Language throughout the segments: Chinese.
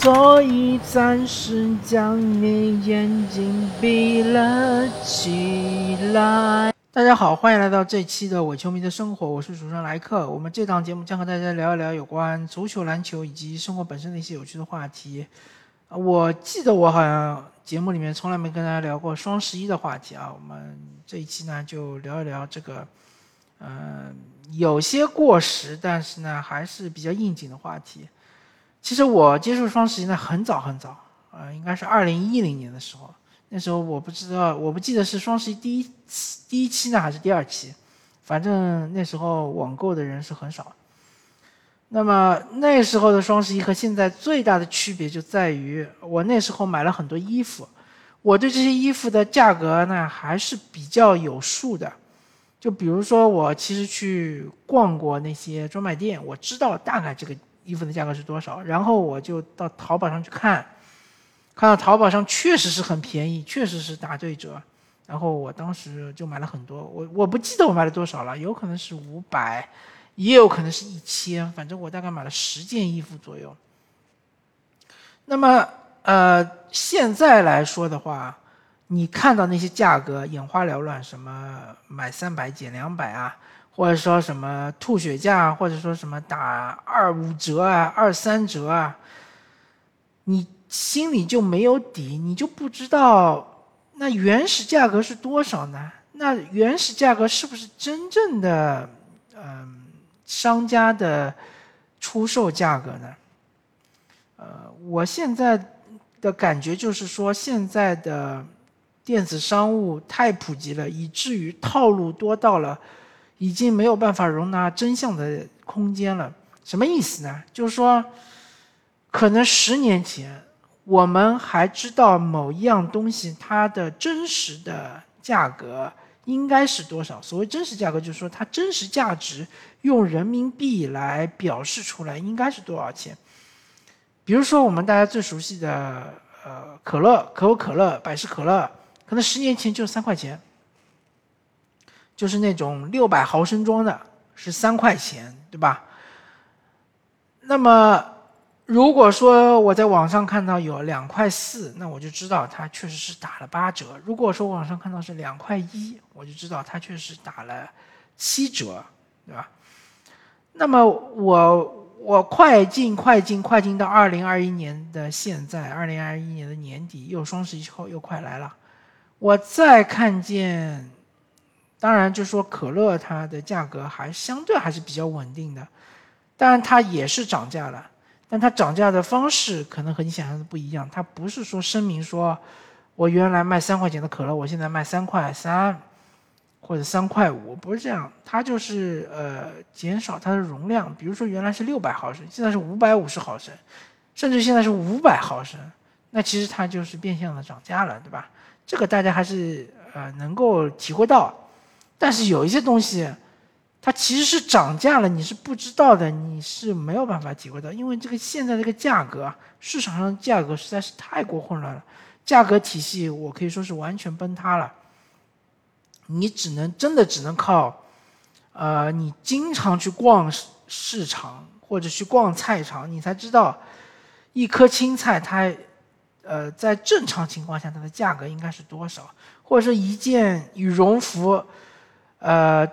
所以暂时将你眼睛闭了起来。大家好，欢迎来到这期的伪球迷的生活，我是主持人莱克。我们这档节目将和大家聊一聊有关足球、篮球以及生活本身的一些有趣的话题。我记得我好像节目里面从来没跟大家聊过双十一的话题啊。我们这一期呢，就聊一聊这个，嗯，有些过时，但是呢，还是比较应景的话题。其实我接触双十一呢很早很早，呃，应该是二零一零年的时候。那时候我不知道，我不记得是双十一第一第一期呢还是第二期，反正那时候网购的人是很少。那么那时候的双十一和现在最大的区别就在于，我那时候买了很多衣服，我对这些衣服的价格呢还是比较有数的。就比如说我其实去逛过那些专卖店，我知道大概这个。衣服的价格是多少？然后我就到淘宝上去看，看到淘宝上确实是很便宜，确实是打对折。然后我当时就买了很多，我我不记得我买了多少了，有可能是五百，也有可能是一千，反正我大概买了十件衣服左右。那么呃，现在来说的话，你看到那些价格眼花缭乱，什么买三百减两百啊？或者说什么吐血价，或者说什么打二五折啊、二三折啊，你心里就没有底，你就不知道那原始价格是多少呢？那原始价格是不是真正的嗯商家的出售价格呢？呃，我现在的感觉就是说，现在的电子商务太普及了，以至于套路多到了。已经没有办法容纳真相的空间了，什么意思呢？就是说，可能十年前我们还知道某一样东西它的真实的价格应该是多少。所谓真实价格，就是说它真实价值用人民币来表示出来应该是多少钱。比如说我们大家最熟悉的呃可乐，可口可乐、百事可乐，可能十年前就三块钱。就是那种六百毫升装的，是三块钱，对吧？那么，如果说我在网上看到有两块四，那我就知道它确实是打了八折。如果说网上看到是两块一，我就知道它确实打了七折，对吧？那么我我快进快进快进到二零二一年的现在，二零二一年的年底又双十一后又快来了，我再看见。当然，就说可乐它的价格还相对还是比较稳定的，当然它也是涨价了，但它涨价的方式可能和你想象的不一样。它不是说声明说，我原来卖三块钱的可乐，我现在卖三块三，或者三块五，不是这样。它就是呃减少它的容量，比如说原来是六百毫升，现在是五百五十毫升，甚至现在是五百毫升，那其实它就是变相的涨价了，对吧？这个大家还是呃能够体会到。但是有一些东西，它其实是涨价了，你是不知道的，你是没有办法体会到，因为这个现在这个价格，市场上价格实在是太过混乱了，价格体系我可以说是完全崩塌了。你只能真的只能靠，呃，你经常去逛市场或者去逛菜场，你才知道，一颗青菜它，呃，在正常情况下它的价格应该是多少，或者说一件羽绒服。呃，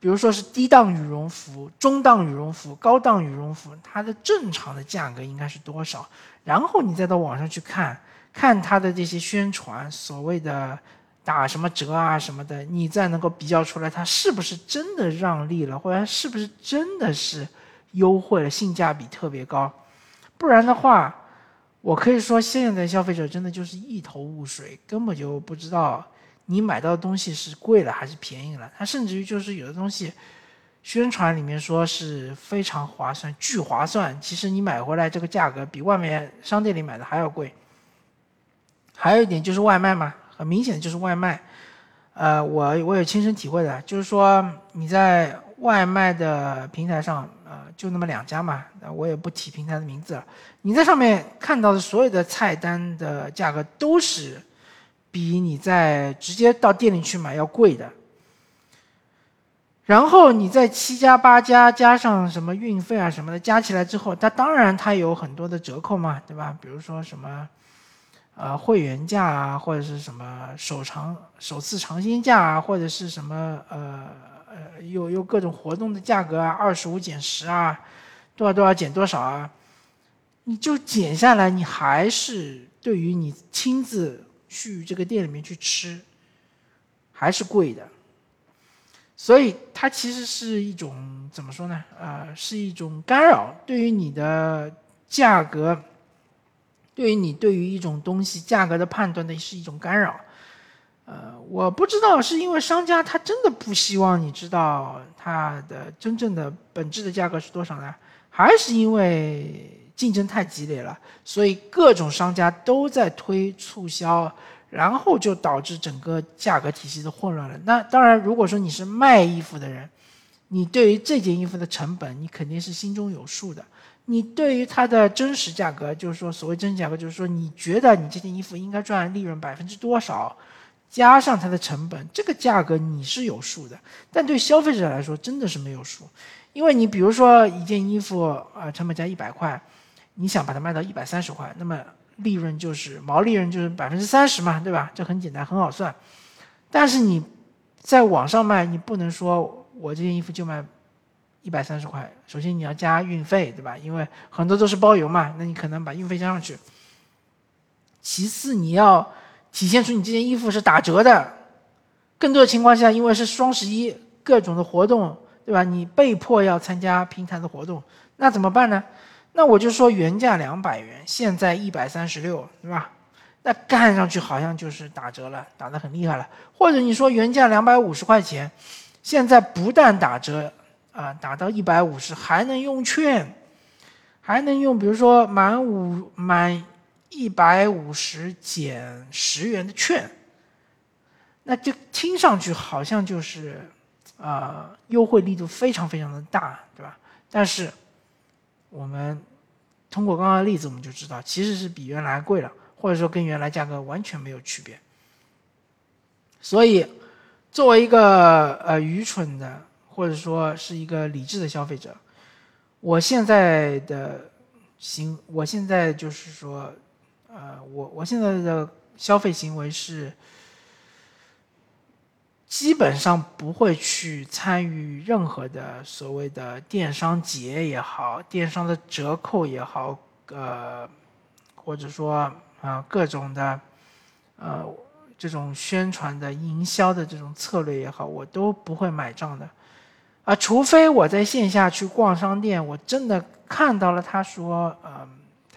比如说是低档羽绒服、中档羽绒服、高档羽绒服，它的正常的价格应该是多少？然后你再到网上去看，看它的这些宣传，所谓的打什么折啊什么的，你再能够比较出来，它是不是真的让利了，或者是不是真的是优惠了，性价比特别高？不然的话，我可以说现在的消费者真的就是一头雾水，根本就不知道。你买到的东西是贵了还是便宜了？它甚至于就是有的东西，宣传里面说是非常划算、巨划算，其实你买回来这个价格比外面商店里买的还要贵。还有一点就是外卖嘛，很明显的就是外卖。呃，我我有亲身体会的，就是说你在外卖的平台上，呃，就那么两家嘛，我也不提平台的名字了。你在上面看到的所有的菜单的价格都是。比你在直接到店里去买要贵的，然后你在七加八加加上什么运费啊什么的，加起来之后，它当然它有很多的折扣嘛，对吧？比如说什么，呃，会员价啊，或者是什么首尝首次尝鲜价啊，或者是什么呃呃，有有各种活动的价格啊，二十五减十啊，多少多少减多少啊，你就减下来，你还是对于你亲自去这个店里面去吃，还是贵的。所以它其实是一种怎么说呢？呃，是一种干扰，对于你的价格，对于你对于一种东西价格的判断的是一种干扰。呃，我不知道是因为商家他真的不希望你知道它的真正的本质的价格是多少呢，还是因为竞争太激烈了，所以各种商家都在推促销。然后就导致整个价格体系的混乱了。那当然，如果说你是卖衣服的人，你对于这件衣服的成本，你肯定是心中有数的。你对于它的真实价格，就是说所谓真实价格，就是说你觉得你这件衣服应该赚利润百分之多少，加上它的成本，这个价格你是有数的。但对消费者来说，真的是没有数，因为你比如说一件衣服，呃，成本价一百块，你想把它卖到一百三十块，那么。利润就是毛利润就是百分之三十嘛，对吧？这很简单，很好算。但是你在网上卖，你不能说我这件衣服就卖一百三十块。首先你要加运费，对吧？因为很多都是包邮嘛，那你可能把运费加上去。其次你要体现出你这件衣服是打折的。更多的情况下，因为是双十一各种的活动，对吧？你被迫要参加平台的活动，那怎么办呢？那我就说原价两百元，现在一百三十六，对吧？那看上去好像就是打折了，打得很厉害了。或者你说原价两百五十块钱，现在不但打折，啊，打到一百五十，还能用券，还能用，比如说满五满一百五十减十元的券，那就听上去好像就是，啊，优惠力度非常非常的大，对吧？但是。我们通过刚刚的例子，我们就知道其实是比原来贵了，或者说跟原来价格完全没有区别。所以，作为一个呃愚蠢的，或者说是一个理智的消费者，我现在的行，我现在就是说，呃，我我现在的消费行为是。基本上不会去参与任何的所谓的电商节也好，电商的折扣也好，呃，或者说啊各种的，呃这种宣传的营销的这种策略也好，我都不会买账的，啊，除非我在线下去逛商店，我真的看到了他说，嗯。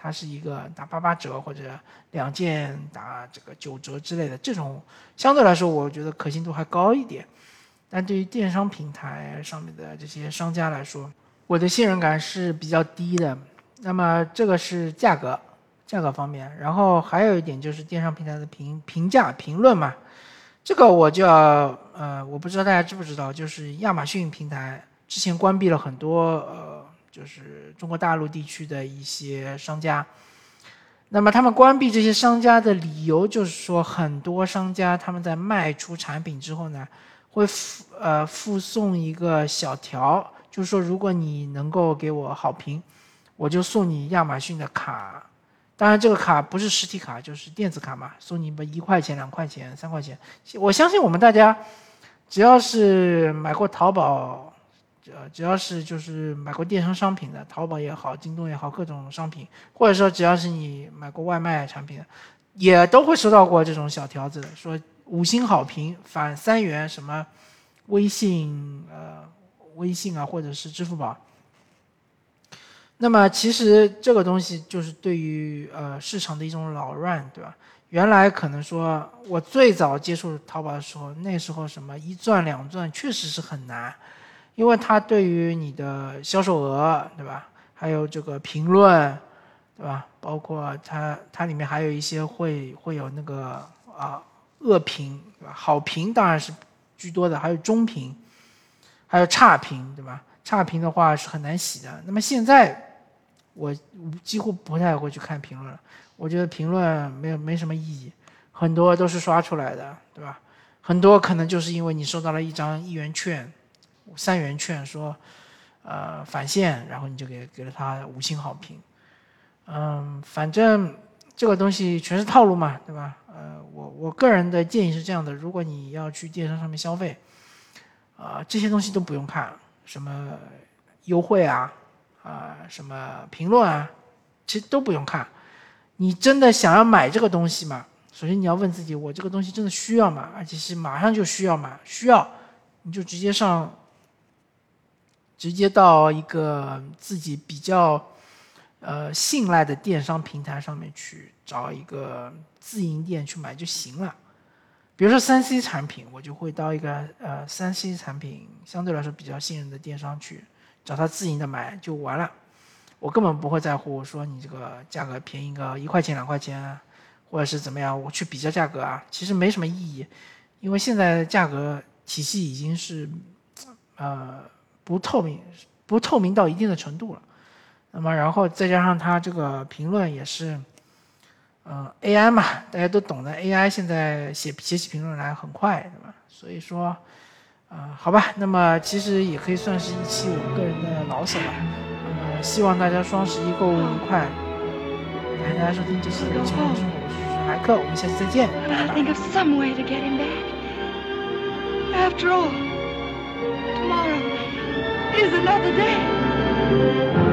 它是一个打八八折或者两件打这个九折之类的，这种相对来说我觉得可信度还高一点。但对于电商平台上面的这些商家来说，我的信任感是比较低的。那么这个是价格，价格方面，然后还有一点就是电商平台的评评价评论嘛，这个我就要呃，我不知道大家知不知道，就是亚马逊平台之前关闭了很多呃。就是中国大陆地区的一些商家，那么他们关闭这些商家的理由就是说，很多商家他们在卖出产品之后呢，会附呃附送一个小条，就是说如果你能够给我好评，我就送你亚马逊的卡。当然这个卡不是实体卡，就是电子卡嘛，送你们一块钱、两块钱、三块钱。我相信我们大家，只要是买过淘宝。呃，只要是就是买过电商商品的，淘宝也好，京东也好，各种商品，或者说只要是你买过外卖产品的，也都会收到过这种小条子，说五星好评返三元，什么微信呃微信啊，或者是支付宝。那么其实这个东西就是对于呃市场的一种扰乱，对吧？原来可能说我最早接触淘宝的时候，那时候什么一钻两钻，确实是很难。因为它对于你的销售额，对吧？还有这个评论，对吧？包括它它里面还有一些会会有那个啊恶评，对吧？好评当然是居多的，还有中评，还有差评，对吧？差评的话是很难洗的。那么现在我几乎不太会去看评论了，我觉得评论没有没什么意义，很多都是刷出来的，对吧？很多可能就是因为你收到了一张一元券。三元券，说呃返现，然后你就给给了他五星好评。嗯，反正这个东西全是套路嘛，对吧？呃，我我个人的建议是这样的：如果你要去电商上面消费，啊，这些东西都不用看，什么优惠啊，啊，什么评论啊，其实都不用看。你真的想要买这个东西吗？首先你要问自己：我这个东西真的需要吗？而且是马上就需要吗？需要，你就直接上，直接到一个自己比较呃信赖的电商平台上面去找一个自营店去买就行了。比如说三 C 产品，我就会到一个呃三 C 产品相对来说比较信任的电商去找他自营的买就完了。我根本不会在乎说你这个价格便宜个一块钱两块钱，或者是怎么样，我去比较价格啊，其实没什么意义，因为现在价格体系已经是呃不透明，不透明到一定的程度了。那么然后再加上他这个评论也是。呃，AI 嘛，大家都懂的。AI 现在写写起评论来很快，对吧？所以说，啊，好吧，那么其实也可以算是一期我个人的牢骚吧。那么希望大家双十一购物愉快。感谢大家收听这期的《节目，我是莱克，我们下期再见。After all, is another day.